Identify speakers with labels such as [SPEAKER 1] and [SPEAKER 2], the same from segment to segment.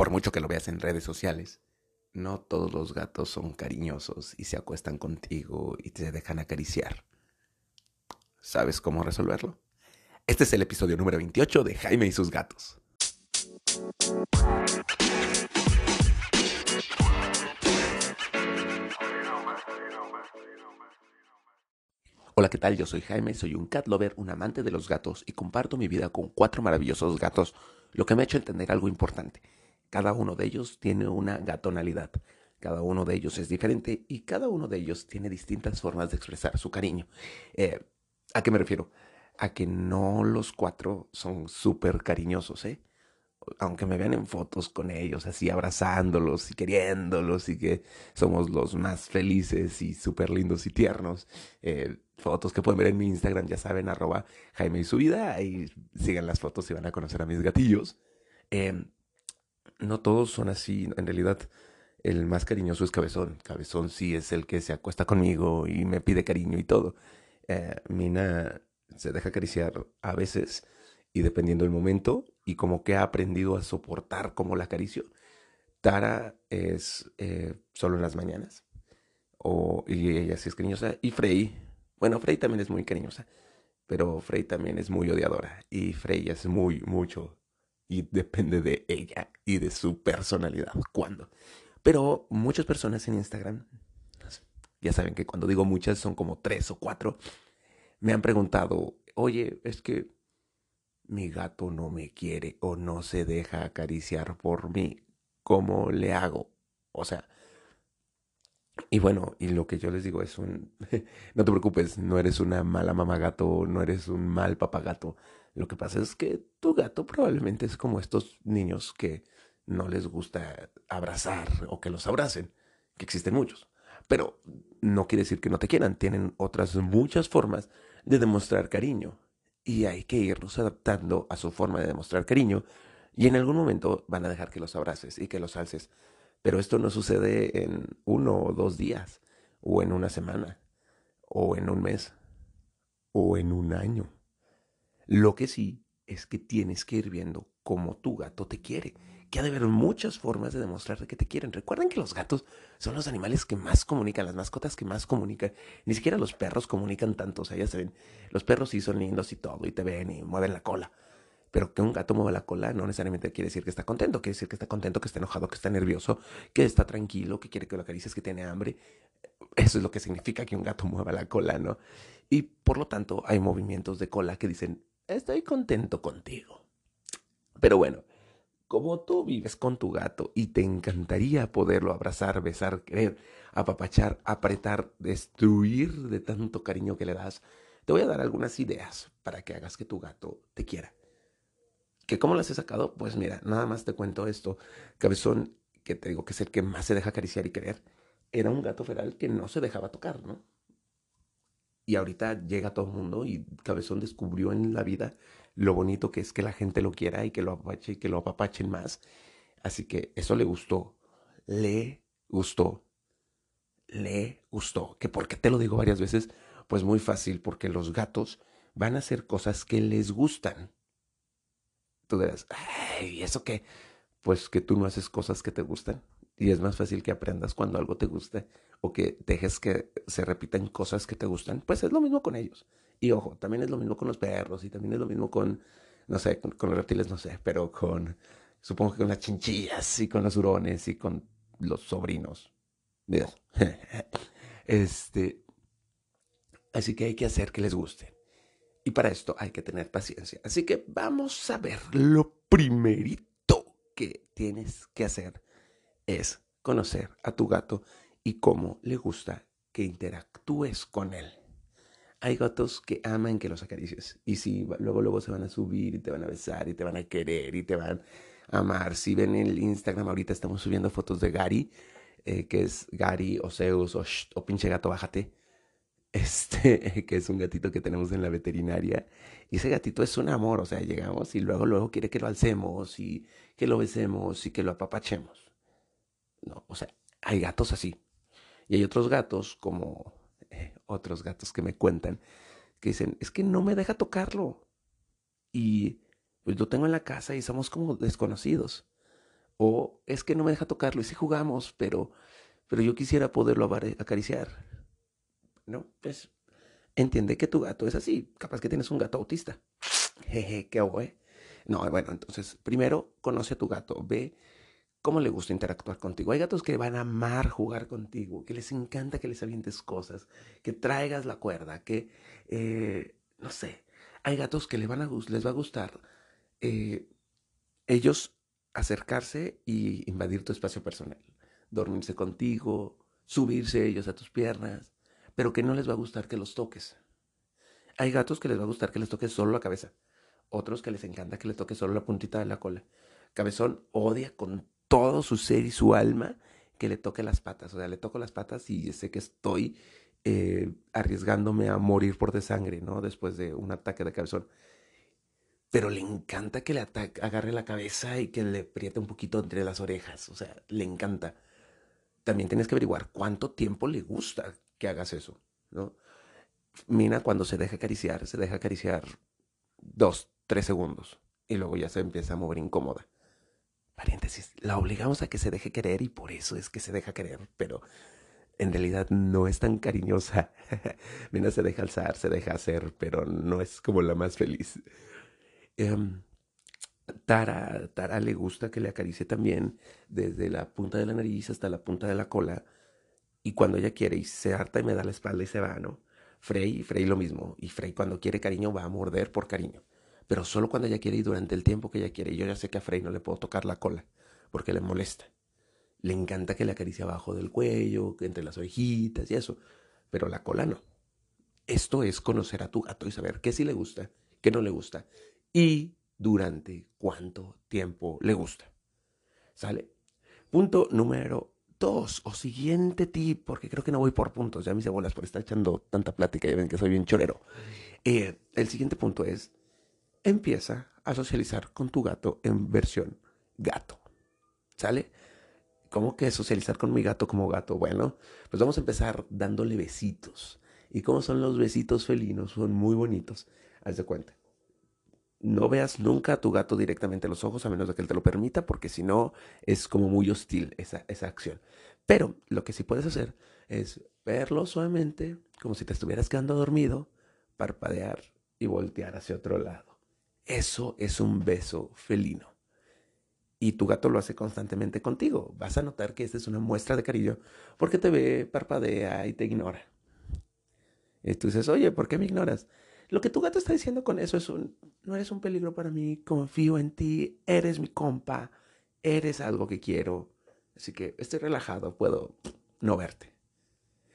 [SPEAKER 1] por mucho que lo veas en redes sociales, no todos los gatos son cariñosos y se acuestan contigo y te dejan acariciar. ¿Sabes cómo resolverlo? Este es el episodio número 28 de Jaime y sus gatos. Hola, ¿qué tal? Yo soy Jaime, soy un cat lover, un amante de los gatos y comparto mi vida con cuatro maravillosos gatos, lo que me ha hecho entender algo importante. Cada uno de ellos tiene una gatonalidad, cada uno de ellos es diferente y cada uno de ellos tiene distintas formas de expresar su cariño. Eh, ¿A qué me refiero? A que no los cuatro son súper cariñosos, ¿eh? aunque me vean en fotos con ellos, así abrazándolos y queriéndolos y que somos los más felices y súper lindos y tiernos. Eh, fotos que pueden ver en mi Instagram, ya saben, arroba Jaime y su vida, ahí sigan las fotos y van a conocer a mis gatillos. Em, no todos son así, en realidad el más cariñoso es Cabezón. Cabezón sí es el que se acuesta conmigo y me pide cariño y todo. Eh, Mina se deja acariciar a veces y dependiendo del momento y como que ha aprendido a soportar como la acaricio. Tara es eh, solo en las mañanas o, y ella sí es cariñosa y Frey, bueno, Frey también es muy cariñosa, pero Frey también es muy odiadora y Frey es muy, mucho y depende de ella y de su personalidad. ¿Cuándo? Pero muchas personas en Instagram, ya saben que cuando digo muchas son como tres o cuatro, me han preguntado, oye, es que mi gato no me quiere o no se deja acariciar por mí, ¿cómo le hago? O sea, y bueno, y lo que yo les digo es un, no te preocupes, no eres una mala mamá gato, no eres un mal papá gato. Lo que pasa es que tu gato probablemente es como estos niños que no les gusta abrazar o que los abracen, que existen muchos. Pero no quiere decir que no te quieran, tienen otras muchas formas de demostrar cariño y hay que irnos adaptando a su forma de demostrar cariño y en algún momento van a dejar que los abraces y que los alces. Pero esto no sucede en uno o dos días, o en una semana, o en un mes, o en un año. Lo que sí es que tienes que ir viendo cómo tu gato te quiere que ha de haber muchas formas de demostrar que te quieren. Recuerden que los gatos son los animales que más comunican, las mascotas que más comunican. Ni siquiera los perros comunican tanto. O sea, ya saben, los perros sí son lindos y todo, y te ven y mueven la cola. Pero que un gato mueva la cola no necesariamente quiere decir que está contento, quiere decir que está contento, que está enojado, que está nervioso, que está tranquilo, que quiere que lo acaricies, que tiene hambre. Eso es lo que significa que un gato mueva la cola, ¿no? Y por lo tanto hay movimientos de cola que dicen, estoy contento contigo. Pero bueno, como tú vives con tu gato y te encantaría poderlo abrazar, besar, querer, apapachar, apretar, destruir de tanto cariño que le das, te voy a dar algunas ideas para que hagas que tu gato te quiera. ¿Que cómo las he sacado? Pues mira, nada más te cuento esto. Cabezón, que te digo que es el que más se deja acariciar y querer, era un gato feral que no se dejaba tocar, ¿no? Y ahorita llega todo el mundo y Cabezón descubrió en la vida lo bonito que es que la gente lo quiera y que lo apache y que lo apapachen más. Así que eso le gustó. Le gustó. Le gustó. ¿Que por qué te lo digo varias veces? Pues muy fácil, porque los gatos van a hacer cosas que les gustan. Tú dirás, ay, ¿eso qué? Pues que tú no haces cosas que te gustan. Y es más fácil que aprendas cuando algo te guste o que dejes que se repitan cosas que te gustan. Pues es lo mismo con ellos. Y ojo, también es lo mismo con los perros y también es lo mismo con, no sé, con, los reptiles, no sé, pero con, supongo que con las chinchillas y con los hurones y con los sobrinos. este, así que hay que hacer que les guste. Y para esto hay que tener paciencia. Así que vamos a ver. Lo primerito que tienes que hacer es conocer a tu gato y cómo le gusta que interactúes con él. Hay gatos que aman que los acaricies. Y si luego, luego se van a subir y te van a besar y te van a querer y te van a amar. Si ven el Instagram, ahorita estamos subiendo fotos de Gary, eh, que es Gary o Zeus o, o pinche gato, bájate. Este, que es un gatito que tenemos en la veterinaria. Y ese gatito es un amor, o sea, llegamos y luego, luego quiere que lo alcemos y que lo besemos y que lo apapachemos. No, o sea, hay gatos así. Y hay otros gatos como otros gatos que me cuentan, que dicen, es que no me deja tocarlo. Y pues lo tengo en la casa y somos como desconocidos. O es que no me deja tocarlo y sí jugamos, pero, pero yo quisiera poderlo acariciar. ¿No? Pues entiende que tu gato es así. Capaz que tienes un gato autista. Jeje, qué hago, ¿eh? No, bueno, entonces, primero conoce a tu gato. Ve cómo le gusta interactuar contigo. Hay gatos que van a amar jugar contigo, que les encanta que les avientes cosas, que traigas la cuerda, que, eh, no sé, hay gatos que les, van a, les va a gustar eh, ellos acercarse y invadir tu espacio personal, dormirse contigo, subirse ellos a tus piernas, pero que no les va a gustar que los toques. Hay gatos que les va a gustar que les toques solo la cabeza, otros que les encanta que les toques solo la puntita de la cola. Cabezón odia con todo su ser y su alma que le toque las patas. O sea, le toco las patas y sé que estoy eh, arriesgándome a morir por de sangre, ¿no? Después de un ataque de cabezón. Pero le encanta que le agarre la cabeza y que le apriete un poquito entre las orejas. O sea, le encanta. También tienes que averiguar cuánto tiempo le gusta que hagas eso, ¿no? Mina cuando se deja acariciar, se deja acariciar dos, tres segundos y luego ya se empieza a mover incómoda paréntesis, la obligamos a que se deje querer y por eso es que se deja querer, pero en realidad no es tan cariñosa. Mira, se deja alzar, se deja hacer, pero no es como la más feliz. Em, Tara, Tara le gusta que le acaricie también desde la punta de la nariz hasta la punta de la cola. Y cuando ella quiere y se harta y me da la espalda y se va, ¿no? Frey, Frey lo mismo. Y Frey cuando quiere cariño va a morder por cariño pero solo cuando ella quiere y durante el tiempo que ella quiere. Yo ya sé que a Frey no le puedo tocar la cola porque le molesta. Le encanta que le acaricie abajo del cuello, entre las orejitas y eso, pero la cola no. Esto es conocer a tu gato y saber qué sí le gusta, qué no le gusta y durante cuánto tiempo le gusta. ¿Sale? Punto número dos o siguiente tip, porque creo que no voy por puntos, ya me hice bolas por estar echando tanta plática, ya ven que soy bien chorero. Eh, el siguiente punto es empieza a socializar con tu gato en versión gato. ¿Sale? ¿Cómo que socializar con mi gato como gato? Bueno, pues vamos a empezar dándole besitos. ¿Y cómo son los besitos felinos? Son muy bonitos. Haz de cuenta. No veas nunca a tu gato directamente los ojos a menos de que él te lo permita, porque si no es como muy hostil esa, esa acción. Pero lo que sí puedes hacer es verlo suavemente, como si te estuvieras quedando dormido, parpadear y voltear hacia otro lado. Eso es un beso felino. Y tu gato lo hace constantemente contigo. Vas a notar que esta es una muestra de cariño porque te ve, parpadea y te ignora. Y tú dices, oye, ¿por qué me ignoras? Lo que tu gato está diciendo con eso es un, no eres un peligro para mí, confío en ti, eres mi compa, eres algo que quiero. Así que estoy relajado, puedo no verte.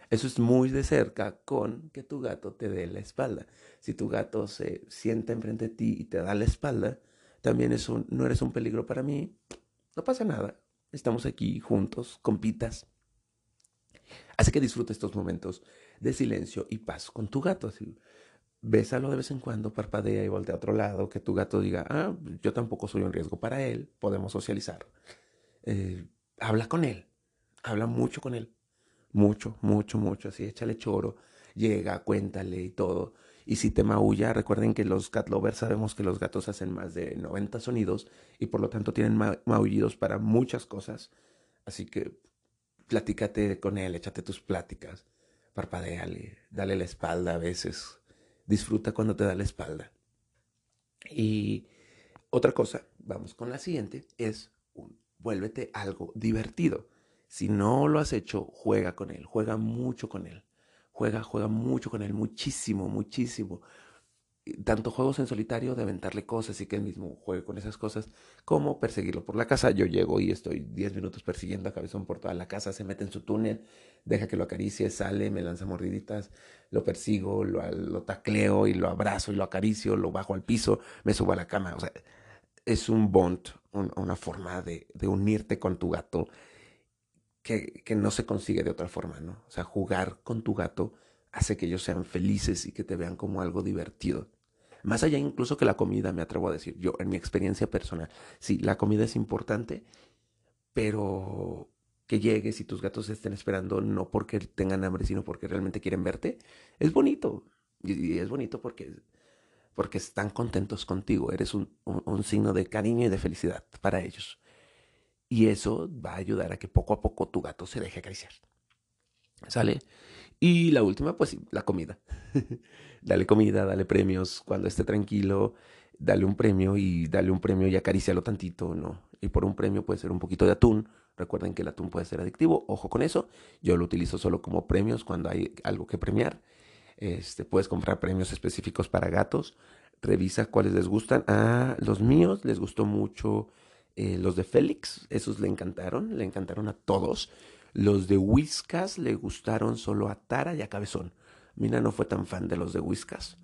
[SPEAKER 1] Eso es muy de cerca con que tu gato te dé la espalda. Si tu gato se sienta enfrente de ti y te da la espalda, también es un, no eres un peligro para mí. No pasa nada. Estamos aquí juntos, compitas. Así que disfruta estos momentos de silencio y paz con tu gato. Así, bésalo de vez en cuando, parpadea y voltea a otro lado, que tu gato diga, ah, yo tampoco soy un riesgo para él, podemos socializar. Eh, habla con él, habla mucho con él. Mucho, mucho, mucho. Así, échale choro. Llega, cuéntale y todo. Y si te maulla, recuerden que los cat lovers sabemos que los gatos hacen más de 90 sonidos y por lo tanto tienen maullidos para muchas cosas. Así que platícate con él, échate tus pláticas, parpadeale, dale la espalda a veces. Disfruta cuando te da la espalda. Y otra cosa, vamos con la siguiente, es vuélvete algo divertido. Si no lo has hecho, juega con él, juega mucho con él. Juega, juega mucho con él, muchísimo, muchísimo. Tanto juegos en solitario de aventarle cosas y que él mismo juegue con esas cosas, como perseguirlo por la casa. Yo llego y estoy 10 minutos persiguiendo a Cabezón por toda la casa, se mete en su túnel, deja que lo acaricie, sale, me lanza mordiditas, lo persigo, lo, lo tacleo y lo abrazo y lo acaricio, lo bajo al piso, me subo a la cama. O sea, es un bond, una forma de, de unirte con tu gato que, no se consigue de otra forma, ¿no? O sea, jugar con tu gato hace que ellos sean felices y que te vean como algo divertido. Más allá incluso que la comida, me atrevo a decir, yo en mi experiencia personal, sí, la comida es importante, pero que llegues y tus gatos estén esperando no porque tengan hambre, sino porque realmente quieren verte, es bonito. Y, es bonito porque, porque están contentos contigo, eres un signo de cariño y de felicidad para ellos. Y eso va a ayudar a que poco a poco tu gato se deje acariciar. ¿Sale? Y la última, pues la comida. dale comida, dale premios cuando esté tranquilo, dale un premio y dale un premio y acarícialo tantito, ¿no? Y por un premio puede ser un poquito de atún. Recuerden que el atún puede ser adictivo, ojo con eso. Yo lo utilizo solo como premios cuando hay algo que premiar. Este, puedes comprar premios específicos para gatos. Revisa cuáles les gustan. A los míos les gustó mucho eh, los de Félix. Esos le encantaron, le encantaron a todos. Los de Whiskas le gustaron solo a Tara y a Cabezón. Mina no fue tan fan de los de Whiskas.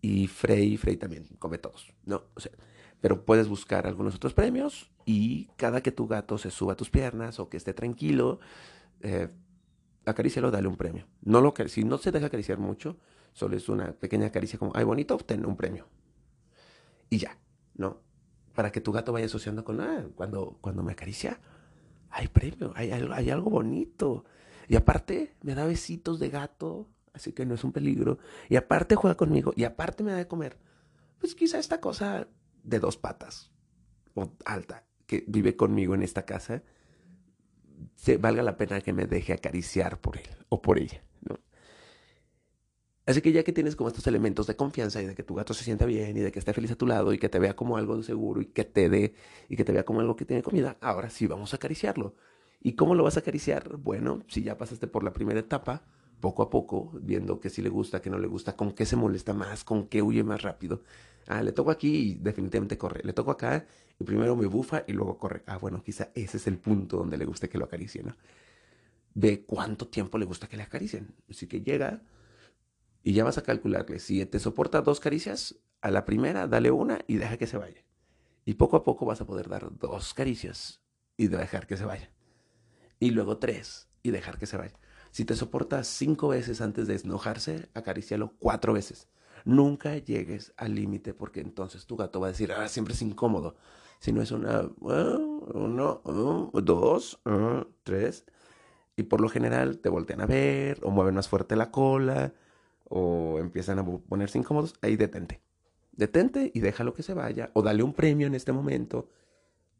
[SPEAKER 1] Y Frey, Frey también come todos, ¿no? Pero puedes buscar algunos otros premios y cada que tu gato se suba a tus piernas o que esté tranquilo, eh, dale un premio. No lo, si no se deja acariciar mucho, solo es una pequeña caricia como, ay, bonito, obtén un premio. Y ya, ¿no? Para que tu gato vaya asociando con, ah, cuando, cuando me acaricia, hay premio, hay, hay algo bonito. Y aparte, me da besitos de gato, así que no es un peligro. Y aparte juega conmigo, y aparte me da de comer. Pues quizá esta cosa de dos patas, o alta, que vive conmigo en esta casa, se valga la pena que me deje acariciar por él o por ella. Así que ya que tienes como estos elementos de confianza y de que tu gato se sienta bien y de que esté feliz a tu lado y que te vea como algo seguro y que te dé y que te vea como algo que tiene comida, ahora sí vamos a acariciarlo. ¿Y cómo lo vas a acariciar? Bueno, si ya pasaste por la primera etapa, poco a poco, viendo que sí le gusta, que no le gusta, con qué se molesta más, con qué huye más rápido. Ah, le toco aquí y definitivamente corre. Le toco acá y primero me bufa y luego corre. Ah, bueno, quizá ese es el punto donde le guste que lo acaricien. Ve cuánto tiempo le gusta que le acaricien. Así que llega y ya vas a calcularle. Si te soporta dos caricias, a la primera dale una y deja que se vaya. Y poco a poco vas a poder dar dos caricias y dejar que se vaya. Y luego tres y dejar que se vaya. Si te soporta cinco veces antes de enojarse, acaricialo cuatro veces. Nunca llegues al límite porque entonces tu gato va a decir, ah, siempre es incómodo. Si no es una, ah, uno, ah, dos, tres. Y por lo general te voltean a ver o mueven más fuerte la cola o empiezan a ponerse incómodos. Ahí detente. Detente y déjalo que se vaya. O dale un premio en este momento.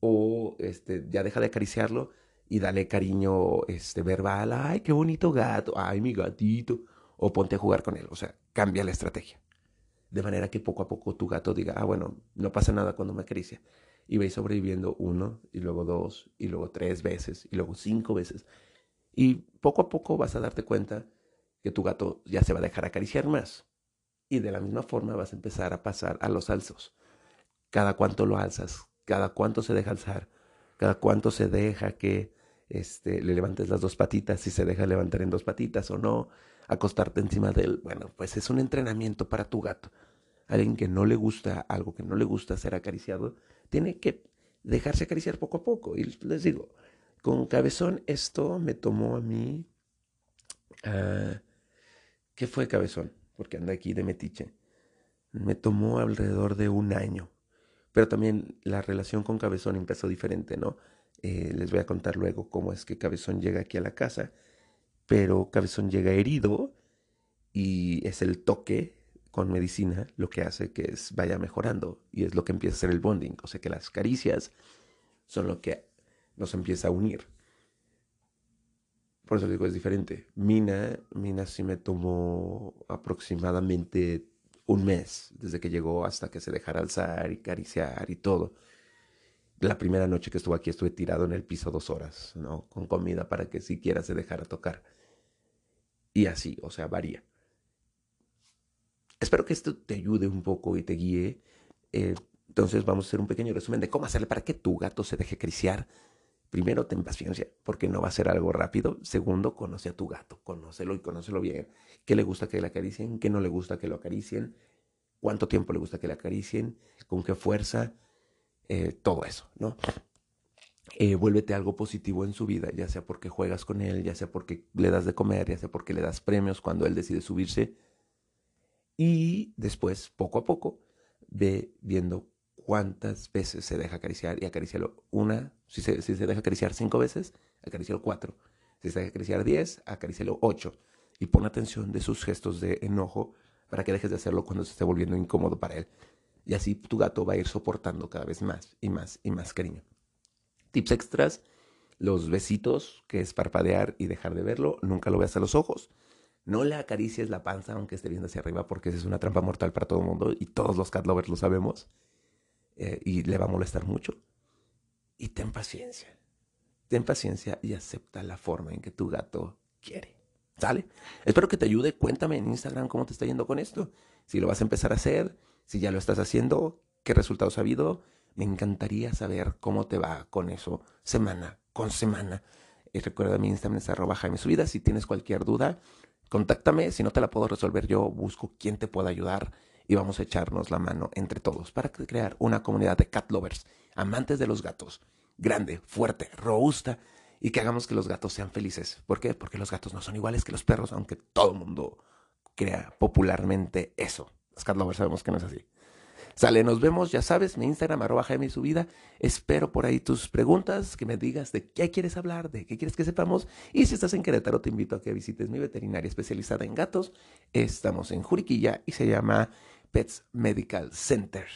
[SPEAKER 1] O este, ya deja de acariciarlo y dale cariño este, verbal, ay, qué bonito gato, ay, mi gatito, o ponte a jugar con él, o sea, cambia la estrategia. De manera que poco a poco tu gato diga, ah, bueno, no pasa nada cuando me acaricia. Y vais sobreviviendo uno, y luego dos, y luego tres veces, y luego cinco veces. Y poco a poco vas a darte cuenta que tu gato ya se va a dejar acariciar más. Y de la misma forma vas a empezar a pasar a los alzos. Cada cuánto lo alzas, cada cuánto se deja alzar, cada cuánto se deja que este, le levantes las dos patitas, si se deja levantar en dos patitas o no, acostarte encima de él. Bueno, pues es un entrenamiento para tu gato. Alguien que no le gusta algo, que no le gusta ser acariciado, tiene que dejarse acariciar poco a poco. Y les digo, con cabezón esto me tomó a mí... Uh, ¿Qué fue cabezón? Porque anda aquí de metiche. Me tomó alrededor de un año. Pero también la relación con cabezón empezó diferente, ¿no? Eh, les voy a contar luego cómo es que Cabezón llega aquí a la casa, pero Cabezón llega herido y es el toque con medicina lo que hace que vaya mejorando y es lo que empieza a ser el bonding, o sea que las caricias son lo que nos empieza a unir. Por eso digo, es diferente. Mina, Mina sí me tomó aproximadamente un mes desde que llegó hasta que se dejara alzar y cariciar y todo la primera noche que estuve aquí estuve tirado en el piso dos horas, ¿no? Con comida para que siquiera se dejara tocar. Y así, o sea, varía. Espero que esto te ayude un poco y te guíe. Eh, entonces vamos a hacer un pequeño resumen de cómo hacerle para que tu gato se deje acariciar. Primero, ten paciencia, porque no va a ser algo rápido. Segundo, conoce a tu gato, conócelo y conócelo bien. ¿Qué le gusta que le acaricien? ¿Qué no le gusta que lo acaricien? ¿Cuánto tiempo le gusta que le acaricien? ¿Con qué fuerza? Eh, todo eso, ¿no? Eh, vuélvete algo positivo en su vida, ya sea porque juegas con él, ya sea porque le das de comer, ya sea porque le das premios cuando él decide subirse. Y después, poco a poco, ve viendo cuántas veces se deja acariciar y acariciarlo una. Si se, si se deja acariciar cinco veces, acariciarlo cuatro. Si se deja acariciar diez, acariciarlo ocho. Y pon atención de sus gestos de enojo para que dejes de hacerlo cuando se esté volviendo incómodo para él. Y así tu gato va a ir soportando cada vez más y más y más cariño. Tips extras, los besitos, que es parpadear y dejar de verlo, nunca lo veas a los ojos. No le acaricies la panza aunque esté viendo hacia arriba porque esa es una trampa mortal para todo el mundo y todos los cat lovers lo sabemos eh, y le va a molestar mucho. Y ten paciencia. Ten paciencia y acepta la forma en que tu gato quiere. ¿Sale? Espero que te ayude. Cuéntame en Instagram cómo te está yendo con esto. Si lo vas a empezar a hacer, si ya lo estás haciendo, qué resultados ha habido. Me encantaría saber cómo te va con eso semana con semana. Y recuerda mi Instagram es arroba Jaime Subida. Si tienes cualquier duda, contáctame. Si no te la puedo resolver yo, busco quien te pueda ayudar y vamos a echarnos la mano entre todos para crear una comunidad de cat lovers, amantes de los gatos, grande, fuerte, robusta y que hagamos que los gatos sean felices. ¿Por qué? Porque los gatos no son iguales que los perros, aunque todo el mundo crea popularmente eso. Los cat lovers sabemos que no es así. Sale, nos vemos, ya sabes, mi Instagram, arroba Jaime Subida. Espero por ahí tus preguntas, que me digas de qué quieres hablar, de qué quieres que sepamos. Y si estás en Querétaro, te invito a que visites mi veterinaria especializada en gatos. Estamos en Juriquilla y se llama Pets Medical Center.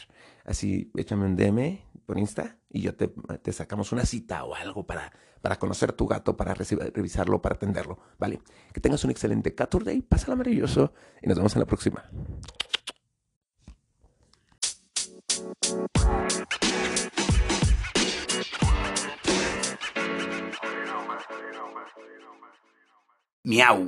[SPEAKER 1] Así, échame un DM por Insta y yo te, sacamos una cita o algo para, para conocer tu gato, para revisarlo, para atenderlo. Vale, que tengas un excelente Catur Day, pásala maravilloso y nos vemos en la próxima.
[SPEAKER 2] Miau.